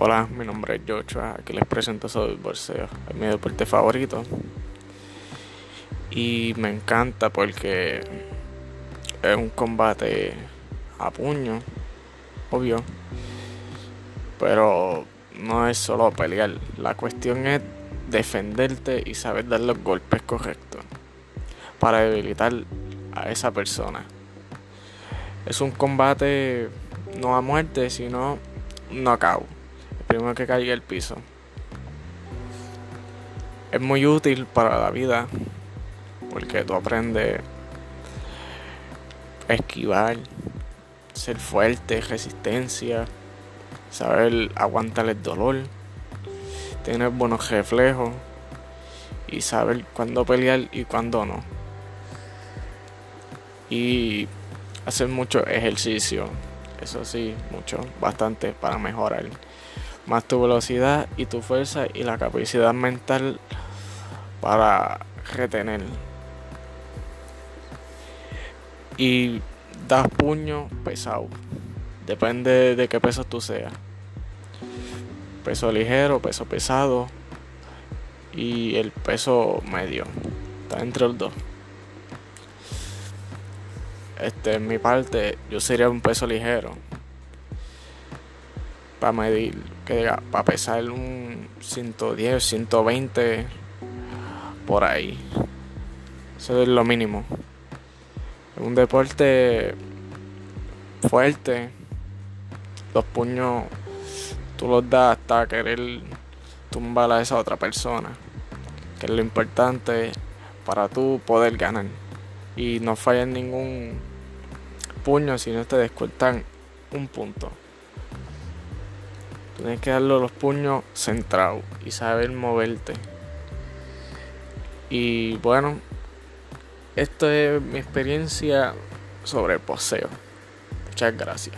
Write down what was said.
Hola, mi nombre es Joshua, aquí les presento sobre el boxeo, es mi deporte favorito. Y me encanta porque es un combate a puño, obvio. Pero no es solo pelear, la cuestión es defenderte y saber dar los golpes correctos para debilitar a esa persona. Es un combate no a muerte, sino knockout. Primero que caiga el piso. Es muy útil para la vida porque tú aprendes a esquivar, ser fuerte, resistencia, saber aguantar el dolor, tener buenos reflejos y saber cuándo pelear y cuándo no. Y hacer mucho ejercicio, eso sí, mucho, bastante para mejorar más tu velocidad y tu fuerza y la capacidad mental para retener. Y das puño pesado, depende de qué peso tú seas. Peso ligero, peso pesado y el peso medio, está entre los dos. Este, en mi parte, yo sería un peso ligero. Para medir, que para pesar un 110, 120, por ahí. Eso es lo mínimo. Es un deporte fuerte. Los puños, tú los das hasta querer tumbar a esa otra persona. Que es lo importante para tú poder ganar y no fallan ningún puño si no te descuentan un punto. Tienes que darle los puños centrados y saber moverte. Y bueno, esto es mi experiencia sobre el poseo. Muchas gracias.